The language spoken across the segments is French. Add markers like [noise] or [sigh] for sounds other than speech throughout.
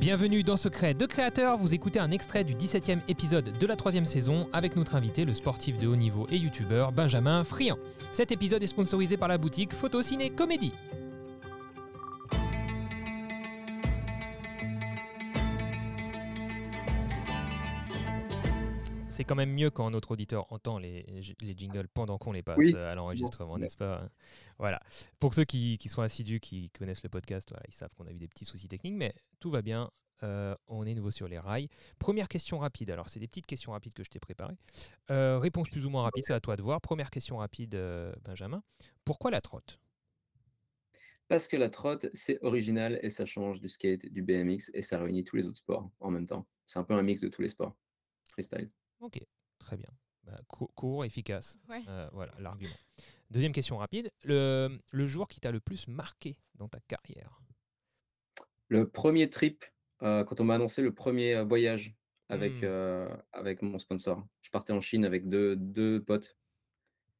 Bienvenue dans Secret de Créateur, vous écoutez un extrait du 17e épisode de la troisième saison avec notre invité, le sportif de haut niveau et youtubeur Benjamin Friand. Cet épisode est sponsorisé par la boutique Photo Ciné Comédie. C'est quand même mieux quand notre auditeur entend les, les jingles pendant qu'on les passe Oui. à l'enregistrement, n'est-ce pas Voilà. Pour ceux qui, qui sont assidus, qui connaissent le podcast, voilà, ils savent qu'on a eu des petits soucis techniques, mais tout va bien. Euh, on est nouveau sur les rails. Première question rapide. Alors, c'est des petites questions rapides que je t'ai préparées. Euh, réponse plus ou moins rapide, c'est à toi de voir. Première question rapide, euh, Benjamin. Pourquoi la trotte? Parce que la trotte, c'est original et ça change du skate, du BMX et ça réunit tous les autres sports en même temps. C'est un peu un mix de tous les sports. Freestyle. Ok, très bien. Bah, cou- court, efficace. Ouais. Euh, voilà l'argument. Deuxième question rapide. Le, le jour qui t'a le plus marqué dans ta carrière? Le premier trip, euh, quand on m'a annoncé le premier euh, voyage avec, Hmm. euh, avec mon sponsor, je partais en Chine avec deux, deux potes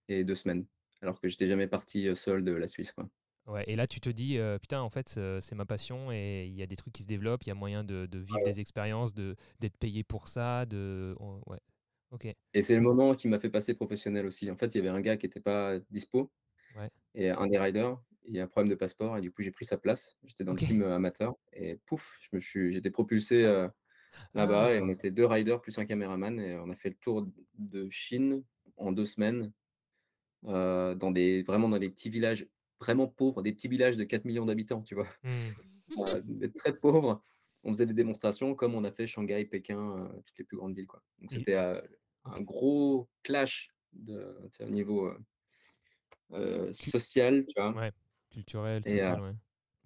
et deux semaines, alors que j'étais jamais parti seul de la Suisse. Quoi. Ouais, et là, tu te dis, euh, putain, en fait, c'est ma passion et il y a des trucs qui se développent, il y a moyen de, de vivre Ouais. des expériences, de- d'être payé pour ça. De... ouais. Ok. Et c'est le moment qui m'a fait passer professionnel aussi. En fait, il y avait un gars qui n'était pas dispo, Ouais. et un des riders, il y a un problème de passeport, et du coup, j'ai pris sa place. J'étais dans Ok. le team euh, amateur, et pouf, je me suis, j'étais propulsé euh, là-bas, Ah. et on était deux riders plus un caméraman, et on a fait le tour de Chine en deux semaines, euh, dans des, vraiment dans des petits villages vraiment pauvres, des petits villages de 4 millions d'habitants, tu vois, Hmm. [laughs] euh, des très pauvres. On faisait des démonstrations comme on a fait Shanghai, Pékin, euh, toutes les plus grandes villes. Quoi. Donc Et- c'était euh, un gros clash de, au niveau euh, euh, social, tu vois. Ouais. Culturel, Et, social, euh, ouais.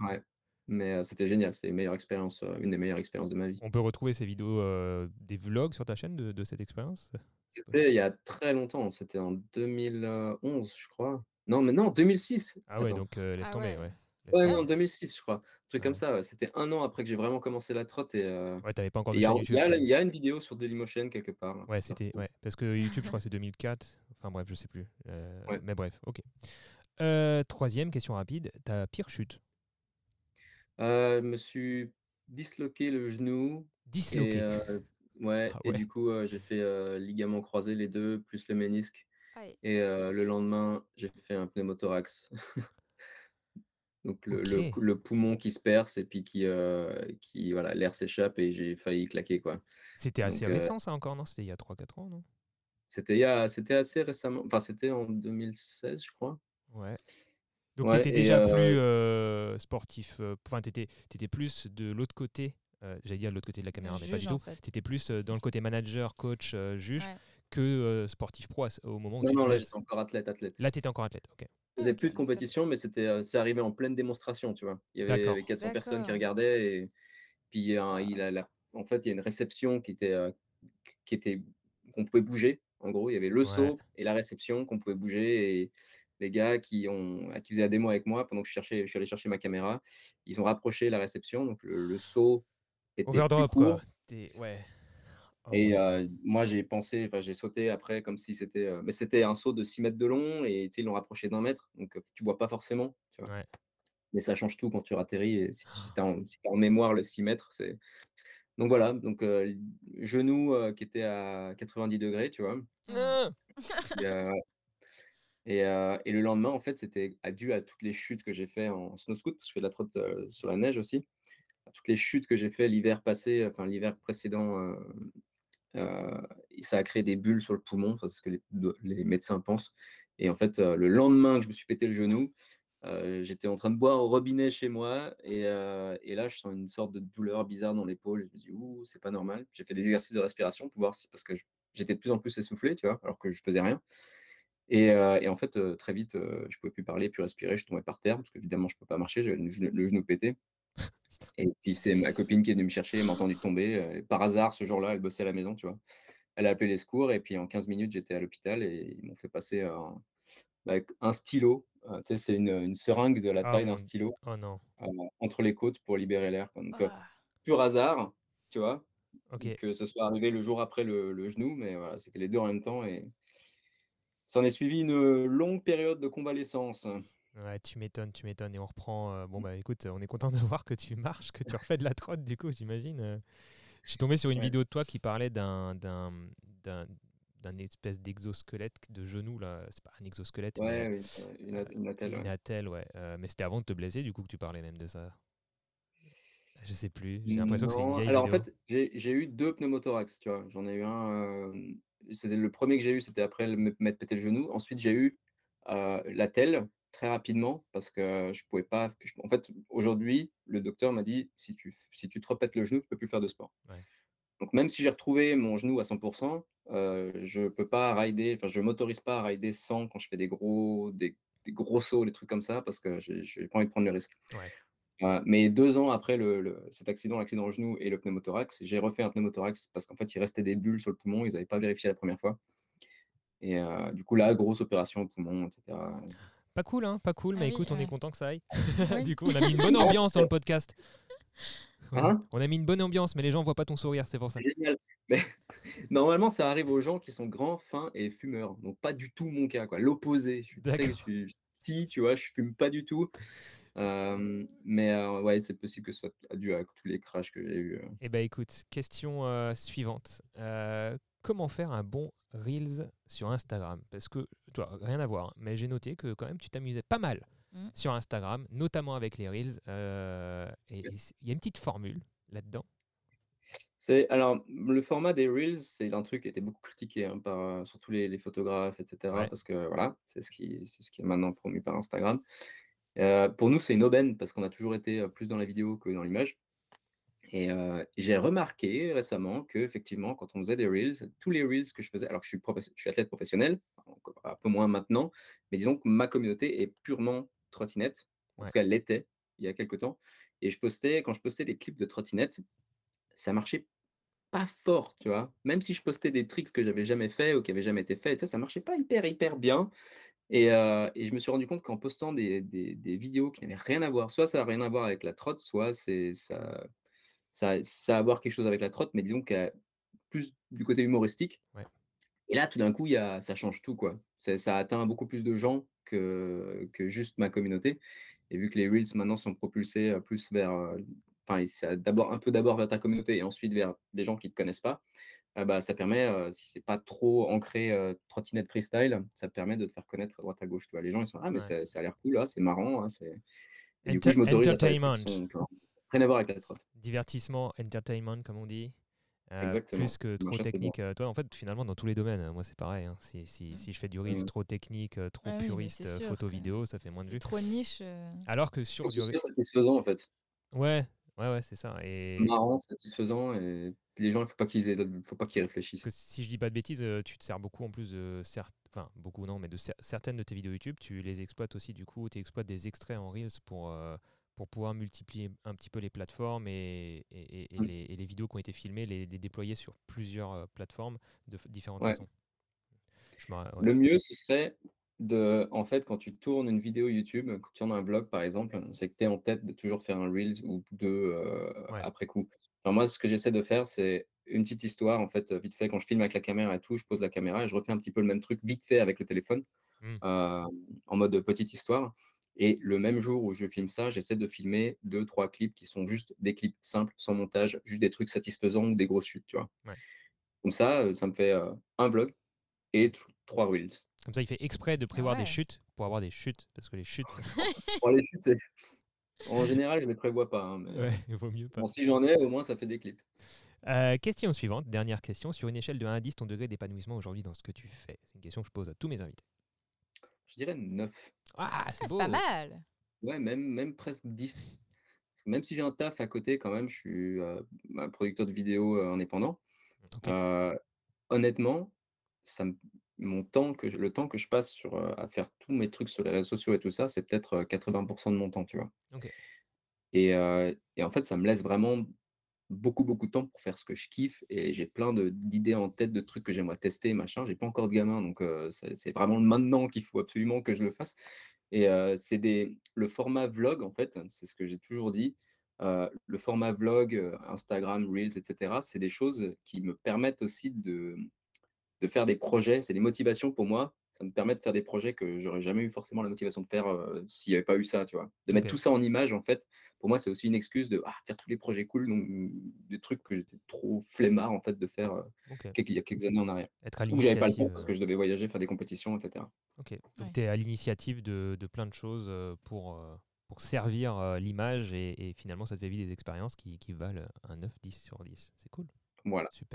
Ouais. Mais euh, c'était génial, c'est une meilleure expérience, euh, une des meilleures expériences de ma vie. On peut retrouver ces vidéos, euh, des vlogs sur ta chaîne de, de cette expérience? C'était il y a très longtemps, c'était en 2011, je crois. Non, mais non, 2006. Ah ouais, donc euh, laisse Ah tomber, ouais. ouais. Ouais, tomber. non, 2006, je crois. Truc comme ça. ouais. C'était un an après que j'ai vraiment commencé la trotte. Et euh, Ouais, t'avais pas encore et de il y, y y a une vidéo sur Dailymotion quelque part. là. Ouais, c'était ouais, parce que YouTube, je crois, c'est 2004. Enfin bref, je sais plus. Euh, Ouais. Mais bref, ok. Euh, troisième question rapide. Ta pire chute? Euh, je me suis disloqué le genou. Disloqué. Et, euh, ouais, Ah et ouais. du coup, euh, j'ai fait euh, ligament croisé les deux, plus le ménisque. Et euh, le lendemain, j'ai fait un pneumothorax. [laughs] Donc le, le- Ok. le poumon qui se perce et puis qui, euh, qui voilà, l'air s'échappe et j'ai failli claquer quoi. C'était assez donc, euh, récent, ça encore, non? C'était il y a 3-4 ans, non? C'était il y a- c'était assez récemment, enfin c'était en 2016 je crois. Ouais. Donc Ouais, tu étais et, déjà euh, plus euh, sportif, euh, enfin tu étais, plus de l'autre côté, euh, j'allais dire de l'autre côté de la caméra, mais pas juge, du en tout. fait. Tu étais plus euh, dans le côté manager, coach, euh, juge, Ouais. que euh, sportif pro à ce- au moment où Non tu non te là lances. j'étais encore athlète athlète. Là, tu étais encore athlète, ok. Je faisais Ok, plus de compétition mais c'était euh, c'est arrivé en pleine démonstration tu vois. Il y avait, il y D'accord. avait 400 personnes qui regardaient et puis il a la- en fait il y a une réception qui était euh, qui était qu'on pouvait bouger. En gros il y avait le Ouais. saut et la réception qu'on pouvait bouger et les gars qui ont qui faisaient la démo avec moi pendant que je cherchais je suis allé chercher ma caméra ils ont rapproché la réception donc le, le saut était plus Overdrop, court. quoi. Ouais. Oh, Et ouais. euh, moi, j'ai pensé, enfin, j'ai sauté après comme si c'était. euh, mais c'était un saut de 6 mètres de long et tu sais, ils l'ont rapproché d'un mètre. Donc, euh, tu vois pas forcément. Tu vois. Ouais. Mais ça change tout quand tu atterris. Et si tu as, en, si t'as en mémoire le 6 mètres, c'est. Donc voilà, donc euh, genou euh, qui était à 90 degrés, tu vois. Ah Et, euh, et, euh, et le lendemain, en fait, c'était dû à toutes les chutes que j'ai fait en snow scoot, parce que je fais de la trotte euh, sur la neige aussi. À toutes les chutes que j'ai fait l'hiver passé, enfin l'hiver précédent, euh, ça a créé des bulles sur le poumon, c'est ce que les, médecins pensent. Et en fait, le lendemain que je me suis pété le genou, j'étais en train de boire au robinet chez moi, et, là, je sens une sorte de douleur bizarre dans l'épaule. Je me dis, ouh, c'est pas normal. J'ai fait des exercices de respiration pour voir si, parce que j'étais de plus en plus essoufflé, tu vois, alors que je faisais rien. Et, en fait, très vite, je pouvais plus parler, plus respirer, je tombais par terre, parce qu'évidemment, je peux pas marcher, j'avais le genou pété. Et puis, c'est ma copine qui est venue me chercher, elle m'a entendu tomber. euh, par hasard, ce jour-là, elle bossait à la maison, tu vois. Elle a appelé les secours, et puis en 15 minutes, j'étais à l'hôpital, et ils m'ont fait passer un, bah, un stylo. Euh, tu sais, c'est une, une seringue de la Ah, taille d'un stylo Oh non. euh, entre les côtes pour libérer l'air. Donc, Ah. pur hasard, tu vois, que ce soit arrivé le jour après le, le genou, mais voilà, c'était les deux en même temps. Et s'en est suivi une longue période de convalescence. Ouais, tu m'étonnes, tu m'étonnes. Et on reprend. euh, bon, bah écoute, on est content de voir que tu marches, que tu refais de la trotte, du coup, j'imagine. euh. Je suis tombé sur une Ouais. vidéo de toi qui parlait d'un d'un d'un d'un espèce d'exosquelette de genou là. C'est pas un exosquelette, mais oui, une, une attelle, une ouais. attelle, ouais. Euh, mais c'était avant de te blesser, du coup, que tu parlais même de ça. Je sais plus. J'ai l'impression que c'est une vieille alors en fait, j'ai j'ai eu 2 pneumothorax, tu vois? J'en ai eu un, c'était le premier que j'ai eu, c'était après le m'être pété le genou. Ensuite, j'ai eu, heu, l'attelle très rapidement parce que je pouvais pas je en fait, aujourd'hui, le docteur m'a dit: «Si tu si tu te repètes le genou, tu peux plus faire de sport». Ouais. Donc même si j'ai retrouvé mon genou à 100 heu, je peux pas rider, enfin, je m'autorise pas à rider sans quand je fais des gros des des gros sauts, des trucs comme ça parce que j'ai j'ai pas envie de prendre le risque. Ouais. Mais 2 ans après le le cet accident, l'accident au genou et le pneumothorax, j'ai refait un pneumothorax parce qu'en fait, il restait des bulles sur le poumon, ils avaient pas vérifié la première fois et du coup, là, grosse opération au poumon et cetera. Pas cool, hein, pas cool, Ah mais oui, écoute, on est content que ça aille. [laughs] Oui. [laughs] du coup, on a mis une bonne ambiance dans le podcast. On a- Hein? on a mis une bonne ambiance, mais les gens voient pas ton sourire, c'est pour ça. Génial. Mais [laughs] normalement, ça arrive aux gens qui sont grands, fins et fumeurs, donc pas du tout mon cas, quoi, l'opposé. Je suis très je petit, tu vois? Je fume pas du tout, hem, mais heu, ouais, c'est possible que ce soit dû à tous les crashs que j'ai eus, heu. Eh ben écoute, question euh, suivante. Euh, comment faire un bon Reels sur Instagram Parce que, toi, rien à voir, hein, mais j'ai noté que quand même tu t'amusais pas mal Mm. sur Instagram, notamment avec les Reels. euh, et il y a une petite formule là-dedans. C'est alors, le format des reels, c'est un truc qui a été beaucoup critiqué, hein, par, surtout les les photographes et cetera, Ouais. parce que voilà, c'est ce qui c'est ce qui est maintenant promu par Instagram. Heu, pour nous, c'est une aubaine parce qu'on a toujours été, heu, plus dans la vidéo que dans l'image et j'ai remarqué récemment qu'effectivement, quand on faisait des reels, tous les reels que je faisais alors que je suis je suis athlète professionnel, un peu moins maintenant, mais disons que ma communauté est purement trottinette, en tout cas l'était il y a quelque temps et je postais quand je postais des clips de trottinette, ça marchait pas fort, tu vois? Même si je postais des tricks que j'avais jamais fait ou qui avaient jamais été faits, sais, ça marchait pas hyper, hyper bien et et je me suis rendu compte qu'en postant des des des vidéos qui n'avaient rien à voir, soit ça a rien à voir avec la trotte, soit c'est ça ça ça a à voir quelque chose avec la trotte, mais disons que plus du côté humoristique Ouais. et là, tout d'un coup, y a ça change tout, quoi. Ça atteint beaucoup plus de gens que que juste ma communauté et vu que les reels maintenant sont propulsés, plus vers, enfin, d'abord un peu d'abord vers ta communauté et ensuite vers des gens qui te connaissent pas, ah bah, ça permet, heu, si c'est pas trop ancré, trottinette freestyle, ça permet de te faire connaître à droite à gauche, tu vois? Les gens, ils sont: «Ah mais Ouais. ça a l'air cool, là, c'est marrant, hein, c'est» et du coup, je m'autorise à rien à voir avec la trotte. Divertissement, entertainment, comme on dit. Euh, Exactement. plus que trop technique. Euh, toi, en fait, finalement, dans tous les domaines, moi, c'est pareil. hein. Si, si, si je fais du Reels trop technique, euh, trop Ah puriste, euh, photo vidéo, ça fait moins de vues. trop niche. euh. [laughs] Alors que sur du ce Re- soit satisfaisant, en fait. Ouais, ouais, ouais, c'est ça. Et Marrant, satisfaisant et les gens, il faut pas qu'ils aient faut pas qu'ils réfléchissent. que si je dis pas de bêtises, tu te sers beaucoup en plus de enfin beaucoup non, mais de cer- certaines de tes vidéos YouTube, tu les exploites aussi du coup, tu exploites des extraits en Reels pour euh, pour pouvoir multiplier un petit peu les plateformes et, et, et- et les, et les vidéos qui ont été filmées, les, les déployer sur plusieurs euh, plateformes de différentes Ouais. façons. Je ouais. Le mieux, ce serait de en fait, quand tu tournes une vidéo YouTube, quand tu tournes un vlog, par exemple, c'est que tu es en tête de toujours faire un reels ou 2, heu, Ouais. après coup. Enfin, moi, ce que j'essaie de faire, c'est une petite histoire, en fait, vite fait, quand je filme avec la caméra et tout, je pose la caméra et je refais un petit peu le même truc vite fait avec le téléphone, Mm. heu, en mode petite histoire et le même jour où je filme ça, j'essaie de filmer 2-3 clips qui sont juste des clips simples, sans montage, juste des trucs satisfaisants ou des grosses chutes, tu vois? Ouais. Comme ça, ça me fait, un vlog et tr 3 reels. Comme ça, il fait exprès de prévoir des ouais. chutes pour avoir des chutes parce que les chutes, ça- [laughs] [laughs] Bon, les chutes, c'est [laughs] en général, je les prévois pas, hein, mais ouais, il vaut mieux pas. bon, si j'en ai, au moins, ça fait des clips. Euh, question suivante, dernière question. Sur une échelle de 1 à 10, ton degré d'épanouissement aujourd'hui dans ce que tu fais? C'est une question que je pose à tous mes invités. Je dirais 9. Ah, Ah, c'est beau pas mal. Ouais, même même presque 10. Parce que même si j'ai un taf à côté quand même, je suis, heu, bah, producteur de vidéos, heu, indépendant. Heu, honnêtement, ça me mon temps que je le temps que je passe sur, à faire tous mes trucs sur les réseaux sociaux et tout ça, c'est peut-être, heu, 80 de mon temps, tu vois? Ok. Et et en fait, ça me laisse vraiment beaucoup, beaucoup de temps pour faire ce que je kiffe et j'ai plein d'idées en tête, de trucs que j'aimerais tester, machin. J'ai pas encore de gamin, donc heu, c'est vraiment maintenant qu'il faut absolument que je le fasse et heu, c'est des le format vlog, en fait, c'est ce que j'ai toujours dit, heu, le format vlog, Instagram, Reels et cetera, c'est des choses qui me permettent aussi de de faire des projets. C'est des motivations pour moi ça me permet de faire des projets que j'aurais jamais eu forcément la motivation de faire, heu, s'il y avait pas eu ça, tu vois? De mettre tout ça en images, en fait, pour moi, c'est aussi une excuse de, ah, faire tous les projets cool, donc des trucs que j'étais trop flemmard, en fait, de faire, quelques il y a quelques années en arrière. Être à Ou j'avais pas le temps parce que je devais voyager, faire des compétitions et cetera. OK. Donc Ouais. tu es à l'initiative de de plein de choses, pour, servir, l'image et et finalement ça te fait vivre des expériences qui qui valent, un 9, 10 sur 10. C'est cool. Voilà. Super.